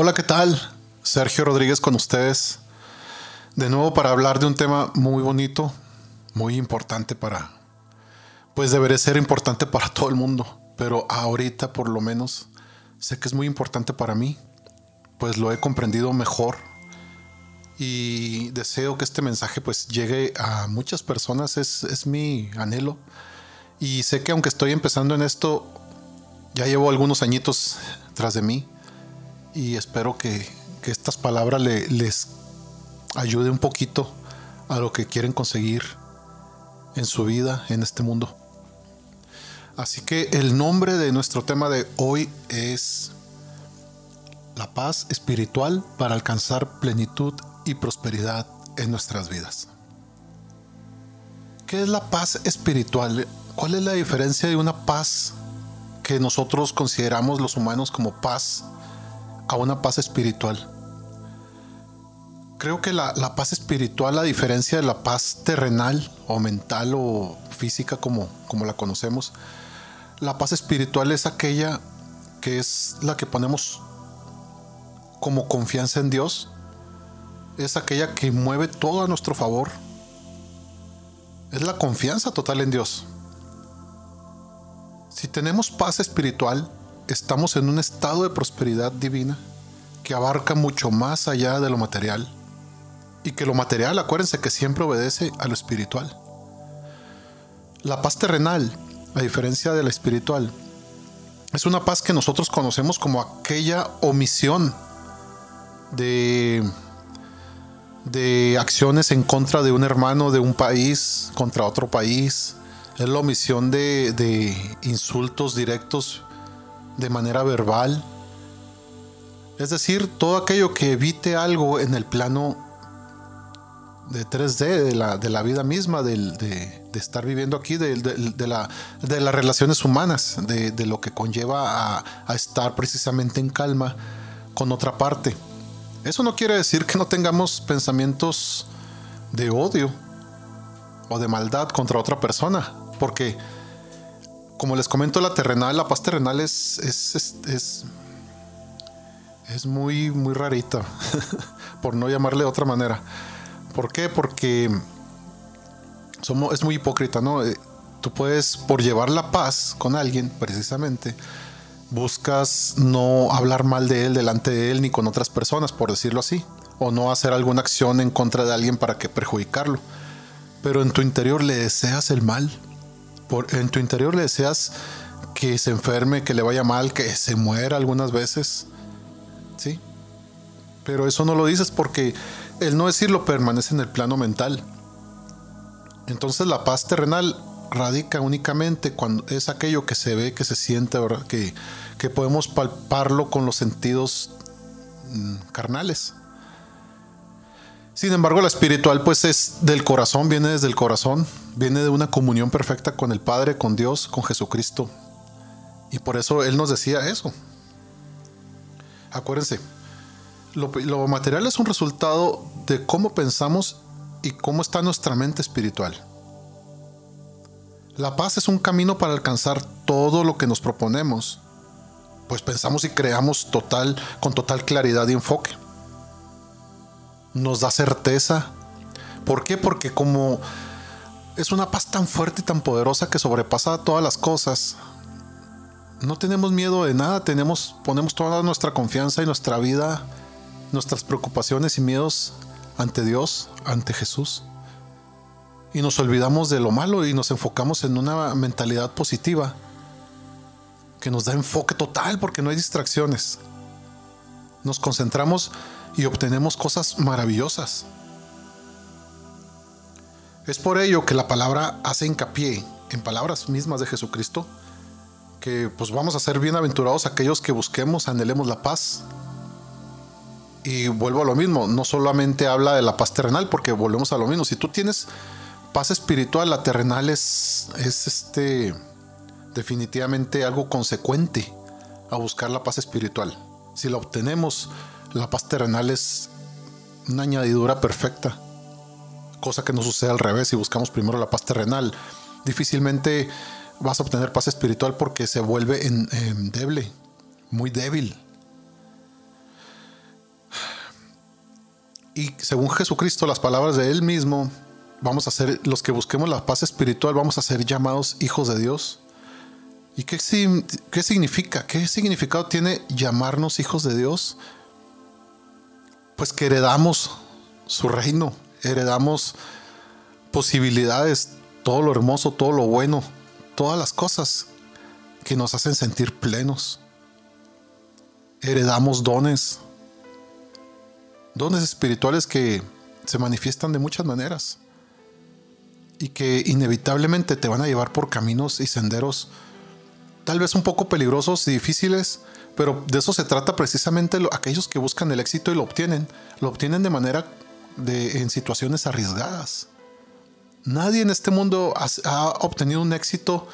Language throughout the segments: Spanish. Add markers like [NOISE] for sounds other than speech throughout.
Hola, ¿qué tal? Sergio Rodríguez con ustedes. De nuevo para hablar de un tema muy bonito, muy importante para... Pues debería ser importante para [LAUGHS] todo el mundo, pero ahorita por lo menos sé que es muy importante para mí, pues lo he comprendido mejor y deseo que este mensaje pues llegue a muchas personas, es, es mi anhelo. Y sé que aunque estoy empezando en esto, ya llevo algunos añitos tras de mí y espero que, que estas palabras le, les ayude un poquito a lo que quieren conseguir en su vida, en este mundo. Así que el nombre de nuestro tema de hoy es la paz espiritual para alcanzar plenitud y prosperidad en nuestras vidas. ¿Qué es la paz espiritual? ¿Cuál es la diferencia de una paz que nosotros consideramos los humanos como paz a una paz espiritual? Creo que la, paz espiritual, a diferencia de la paz terrenal o mental o física como, como la conocemos, la paz espiritual es aquella que es la que ponemos como confianza en Dios. Es aquella que mueve todo a nuestro favor. Es la confianza total en Dios. Si tenemos paz espiritual, estamos en un estado de prosperidad divina que abarca mucho más allá de lo material y que lo material, acuérdense que siempre obedece a lo espiritual. La paz terrenal, a diferencia de la espiritual, es una paz que nosotros conocemos como aquella omisión de, de acciones en contra de un hermano de un país contra otro país. Es la omisión de, de insultos directos de manera verbal. Es decir, todo aquello que evite algo en el plano de 3D, de la, de la vida misma, de, de, estar viviendo aquí, de, la, de las relaciones humanas, de, lo que conlleva a, a, estar precisamente en calma con otra parte. Eso no quiere decir que no tengamos pensamientos de odio o de maldad contra otra persona, porque como les comento, la terrenal, la paz terrenal es, es, es, es, es muy, muy rarita, [LAUGHS] por no llamarle de otra manera. ¿Por qué? Porque somos, es muy hipócrita, ¿no? Eh, tú puedes, por llevar la paz con alguien, precisamente, buscas no hablar mal de él delante de él ni con otras personas, por decirlo así, o no hacer alguna acción en contra de alguien para que perjudicarlo. Pero en tu interior le deseas el mal. En tu interior le deseas que se enferme, que le vaya mal, que se muera algunas veces. ¿Sí? Pero eso no lo dices porque el no decirlo permanece en el plano mental. Entonces la paz terrenal radica únicamente cuando es aquello que se ve, que se siente, Que, que podemos palparlo con los sentidos mm, carnales. Sin embargo, la espiritual pues es del corazón, viene desde el corazón, viene de una comunión perfecta con el Padre, con Dios, con Jesucristo. Y por eso Él nos decía eso. Acuérdense, lo, material es un resultado de cómo pensamos y cómo está nuestra mente espiritual. La paz es un camino para alcanzar todo lo que nos proponemos, pues pensamos y creamos total, con total claridad y enfoque. Nos da certeza. ¿Por qué? Porque como es una paz tan fuerte y tan poderosa que sobrepasa todas las cosas, no tenemos miedo de nada, tenemos, ponemos toda nuestra confianza y nuestra vida nuestras preocupaciones y miedos ante Dios, ante Jesús. Y nos olvidamos de lo malo y nos enfocamos en una mentalidad positiva que nos da enfoque total porque no hay distracciones. Nos concentramos y obtenemos cosas maravillosas. Es por ello que la palabra hace hincapié en palabras mismas de Jesucristo, que pues vamos a ser bienaventurados aquellos que busquemos, anhelemos la paz, y vuelvo a lo mismo, no solamente habla de la paz terrenal, porque volvemos a lo mismo. Si tú tienes paz espiritual, la terrenal es, es este, definitivamente algo consecuente a buscar la paz espiritual. Si la obtenemos, la paz terrenal es una añadidura perfecta. Cosa que no sucede al revés. Si buscamos primero la paz terrenal, difícilmente vas a obtener paz espiritual porque se vuelve en, en débil, muy débil. Y según Jesucristo, las palabras de Él mismo, vamos a ser, los que busquemos la paz espiritual, vamos a ser llamados hijos de Dios. ¿Y qué, qué significa? ¿Qué significado tiene llamarnos hijos de Dios? Pues que heredamos su reino, heredamos posibilidades, todo lo hermoso, todo lo bueno, todas las cosas que nos hacen sentir plenos. Heredamos dones, dones espirituales que se manifiestan de muchas maneras y que inevitablemente te van a llevar por caminos y senderos tal vez un poco peligrosos y difíciles, pero de eso se trata precisamente aquellos que buscan el éxito y lo obtienen, lo obtienen de manera de, en situaciones arriesgadas. Nadie en este mundo ha, obtenido un éxito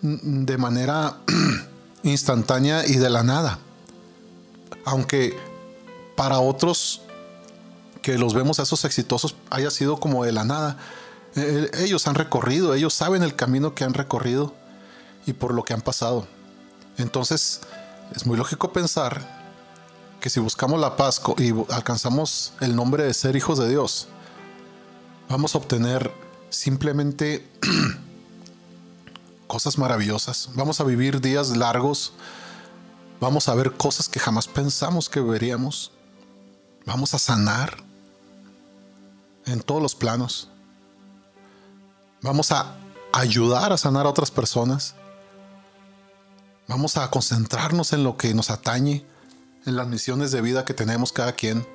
de manera [CLEARS THROAT] instantánea y de la nada. Aunque para otros que los vemos a esos exitosos haya sido como de la nada. Eh, ellos han recorrido, ellos saben el camino que han recorrido y por lo que han pasado. Entonces, es muy lógico pensar que si buscamos la paz y alcanzamos el nombre de ser hijos de Dios, vamos a obtener simplemente [CLEARS THROAT] cosas maravillosas. Vamos a vivir días largos. Vamos a ver cosas que jamás pensamos que veríamos. Vamos a sanar en todos los planos. Vamos a ayudar a sanar a otras personas. Vamos a concentrarnos en lo que nos atañe, en las misiones de vida que tenemos cada quien.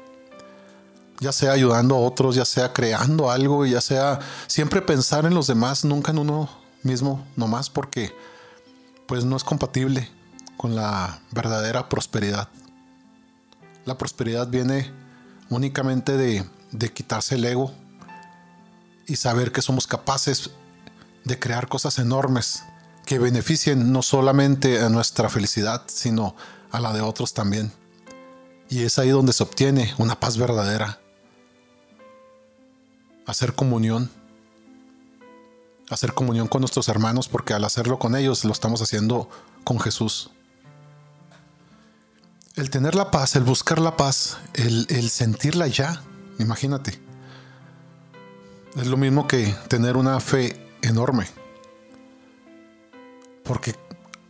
Ya sea ayudando a otros, ya sea creando algo, ya sea siempre pensar en los demás, nunca en uno mismo, nomás porque pues no es compatible con la verdadera prosperidad. La prosperidad viene únicamente de, de quitarse el ego y saber que somos capaces de crear cosas enormes que beneficien no solamente a nuestra felicidad, sino a la de otros también. Y es ahí donde se obtiene una paz verdadera. Hacer comunión. Hacer comunión con nuestros hermanos porque al hacerlo con ellos lo estamos haciendo con Jesús. El tener la paz, el buscar la paz, el, el sentirla ya, imagínate. Es lo mismo que tener una fe enorme. Porque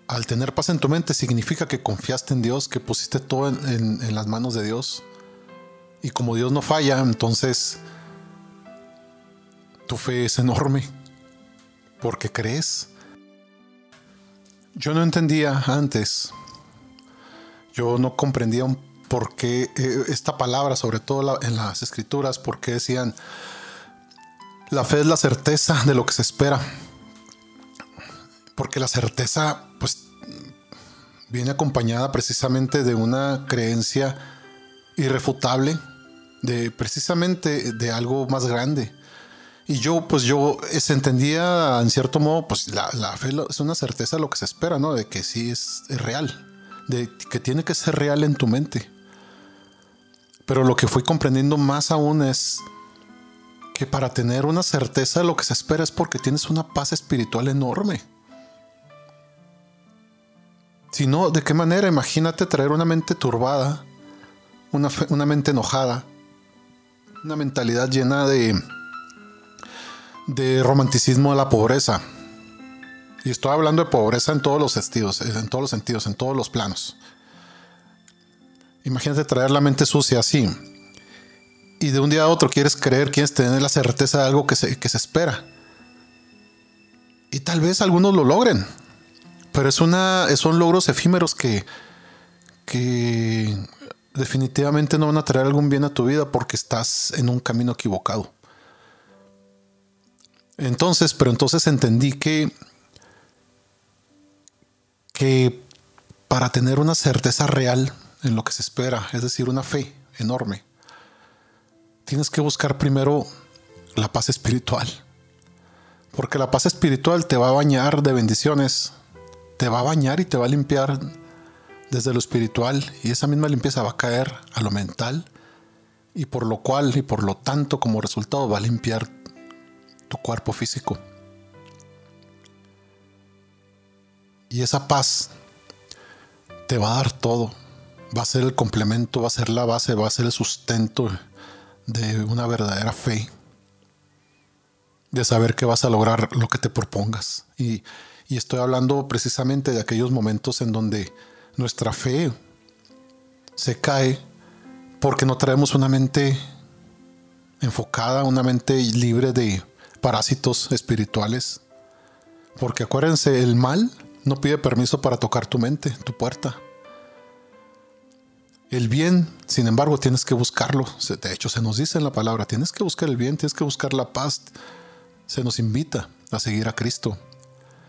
al tener paz en tu mente significa que confiaste en Dios, que pusiste todo en, las manos de Dios. Y como Dios no falla, entonces tu fe es enorme. Porque crees. Yo no entendía antes. Yo no comprendía por qué eh, esta palabra, sobre todo en las escrituras, por qué decían, la fe es la certeza de lo que se espera porque la certeza pues viene acompañada precisamente de una creencia irrefutable de precisamente de algo más grande. Y yo, pues yo se entendía en cierto modo, pues la, fe es una certeza de lo que se espera, ¿no? De que sí es, es, real, de que tiene que ser real en tu mente. Pero lo que fui comprendiendo más aún es que para tener una certeza de lo que se espera es porque tienes una paz espiritual enorme. Si no, ¿de qué manera? Imagínate traer una mente turbada, una, una mente enojada, una mentalidad llena de, de romanticismo a la pobreza. Y estoy hablando de pobreza en todos los sentidos, en todos los sentidos, en todos los planos. Imagínate traer la mente sucia así. Y de un día a otro quieres creer, quieres tener la certeza de algo que se, que se espera. Y tal vez algunos lo logren. Pero es una, son logros efímeros que, que definitivamente no van a traer algún bien a tu vida porque estás en un camino equivocado. Entonces, pero entonces entendí que, que para tener una certeza real en lo que se espera, es decir, una fe enorme, tienes que buscar primero la paz espiritual. Porque la paz espiritual te va a bañar de bendiciones te va a bañar y te va a limpiar desde lo espiritual y esa misma limpieza va a caer a lo mental y por lo cual y por lo tanto como resultado va a limpiar tu cuerpo físico. Y esa paz te va a dar todo. Va a ser el complemento, va a ser la base, va a ser el sustento de una verdadera fe, de saber que vas a lograr lo que te propongas. Y, y estoy hablando precisamente de aquellos momentos en donde nuestra fe se cae porque no traemos una mente enfocada, una mente libre de parásitos espirituales. Porque acuérdense, el mal no pide permiso para tocar tu mente, tu puerta. El bien, sin embargo, tienes que buscarlo. De hecho, se nos dice en la palabra, tienes que buscar el bien, tienes que buscar la paz. Se nos invita a seguir a Cristo.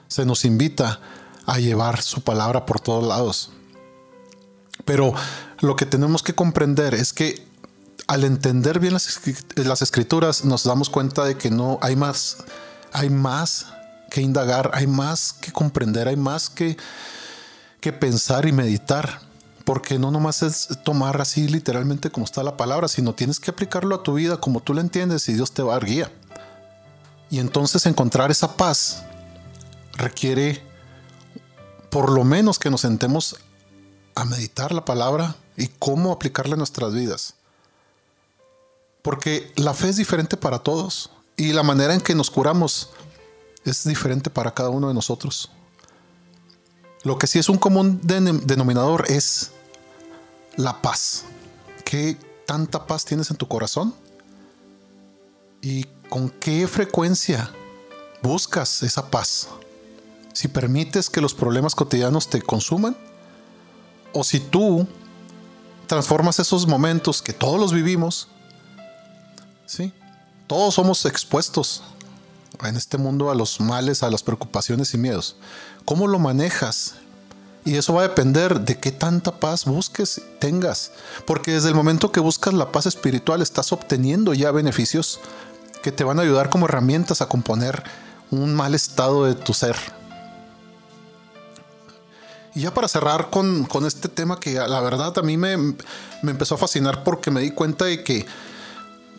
Se nos invita a llevar su palabra por todos lados. Pero lo que tenemos que comprender es que al entender bien las, escrituras nos damos cuenta de que no hay más, hay más que indagar, hay más que comprender, hay más que, que pensar y meditar. Porque no nomás es tomar así literalmente como está la palabra, sino tienes que aplicarlo a tu vida como tú lo entiendes y Dios te va a dar guía. Y entonces encontrar esa paz requiere por lo menos que nos sentemos a meditar la palabra y cómo aplicarla en nuestras vidas. Porque la fe es diferente para todos y la manera en que nos curamos es diferente para cada uno de nosotros. Lo que sí es un común denominador es la paz. ¿Qué tanta paz tienes en tu corazón? ¿Y con qué frecuencia buscas esa paz? Si permites que los problemas cotidianos te consuman o si tú transformas esos momentos que todos los vivimos, ¿sí? Todos somos expuestos en este mundo a los males, a las preocupaciones y miedos. ¿Cómo lo manejas? Y eso va a depender de qué tanta paz busques, tengas. Porque desde el momento que buscas la paz espiritual estás obteniendo ya beneficios que te van a ayudar como herramientas a componer un mal estado de tu ser. Y ya para cerrar con, este tema que la verdad a mí me, me empezó a fascinar porque me di cuenta de que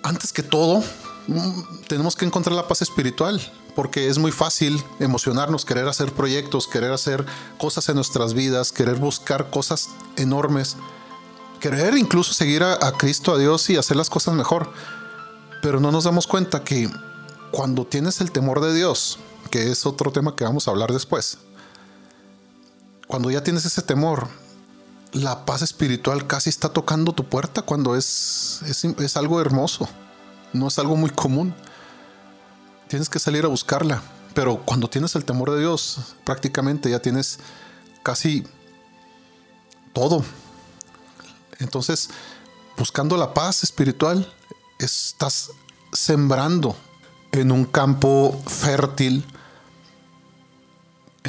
antes que todo Mm, tenemos que encontrar la paz espiritual, porque es muy fácil emocionarnos, querer hacer proyectos, querer hacer cosas en nuestras vidas, querer buscar cosas enormes, querer incluso seguir a, Cristo, a Dios y hacer las cosas mejor. Pero no nos damos cuenta que cuando tienes el temor de Dios, que es otro tema que vamos a hablar después, cuando ya tienes ese temor, la paz espiritual casi está tocando tu puerta cuando es, es, algo hermoso no es algo muy común. Tienes que salir a buscarla. Pero cuando tienes el temor de Dios, prácticamente ya tienes casi todo. Entonces, buscando la paz espiritual, estás sembrando en un campo fértil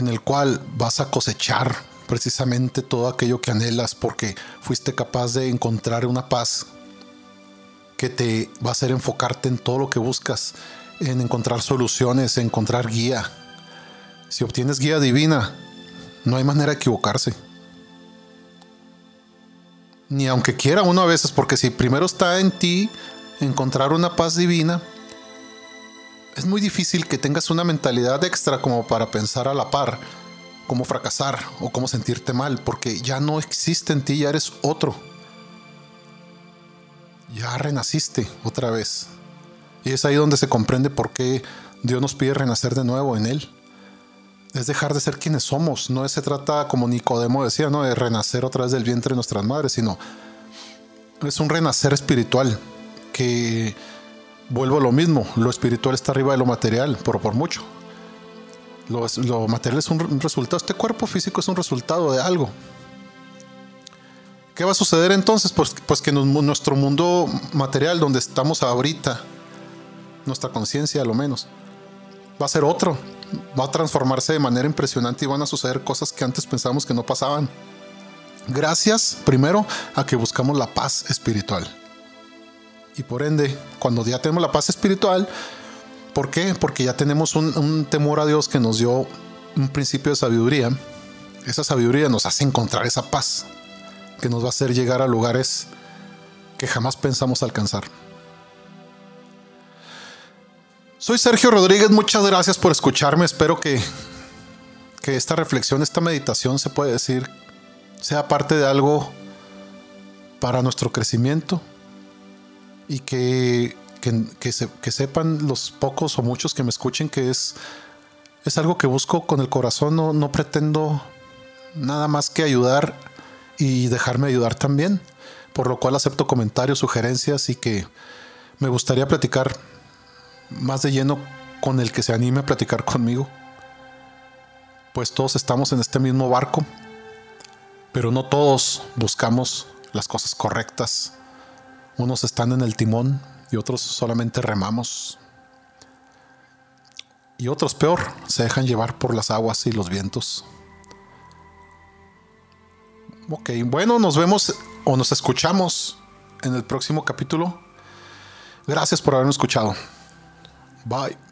en el cual vas a cosechar precisamente todo aquello que anhelas porque fuiste capaz de encontrar una paz que te va a hacer enfocarte en todo lo que buscas, en encontrar soluciones, en encontrar guía. Si obtienes guía divina, no hay manera de equivocarse. Ni aunque quiera uno a veces, porque si primero está en ti encontrar una paz divina, es muy difícil que tengas una mentalidad extra como para pensar a la par cómo fracasar o cómo sentirte mal, porque ya no existe en ti, ya eres otro ya renaciste otra vez. Y es ahí donde se comprende por qué Dios nos pide renacer de nuevo en Él. Es dejar de ser quienes somos. No se trata, como Nicodemo decía, ¿no? de renacer otra vez del vientre de nuestras madres, sino es un renacer espiritual que vuelvo a lo mismo. Lo espiritual está arriba de lo material, por, por mucho. Lo, material es un resultado. Este cuerpo físico es un resultado de algo. ¿Qué va a suceder entonces? Pues, pues que nuestro mundo material donde estamos ahorita, nuestra conciencia a lo menos, va a ser otro. Va a transformarse de manera impresionante y van a suceder cosas que antes pensábamos que no pasaban. Gracias, primero, a que buscamos la paz espiritual. Y por ende, cuando ya tenemos la paz espiritual, ¿por qué? Porque ya tenemos un, temor a Dios que nos dio un principio de sabiduría. Esa sabiduría nos hace encontrar esa paz que nos va a hacer llegar a lugares que jamás pensamos alcanzar. Soy Sergio Rodríguez, muchas gracias por escucharme. Espero que, que esta reflexión, esta meditación, se puede decir, sea parte de algo para nuestro crecimiento y que, que, sepan los pocos o muchos que me escuchen que es, es algo que busco con el corazón, no, no pretendo nada más que ayudar y dejarme ayudar también, por lo cual acepto comentarios, sugerencias y que me gustaría platicar más de lleno con el que se anime a platicar conmigo. Pues todos estamos en este mismo barco, pero no todos buscamos las cosas correctas. Unos están en el timón y otros solamente remamos. Y otros peor, se dejan llevar por las aguas y los vientos. Ok, bueno, nos vemos o nos escuchamos en el próximo capítulo. Gracias por haberme escuchado. Bye.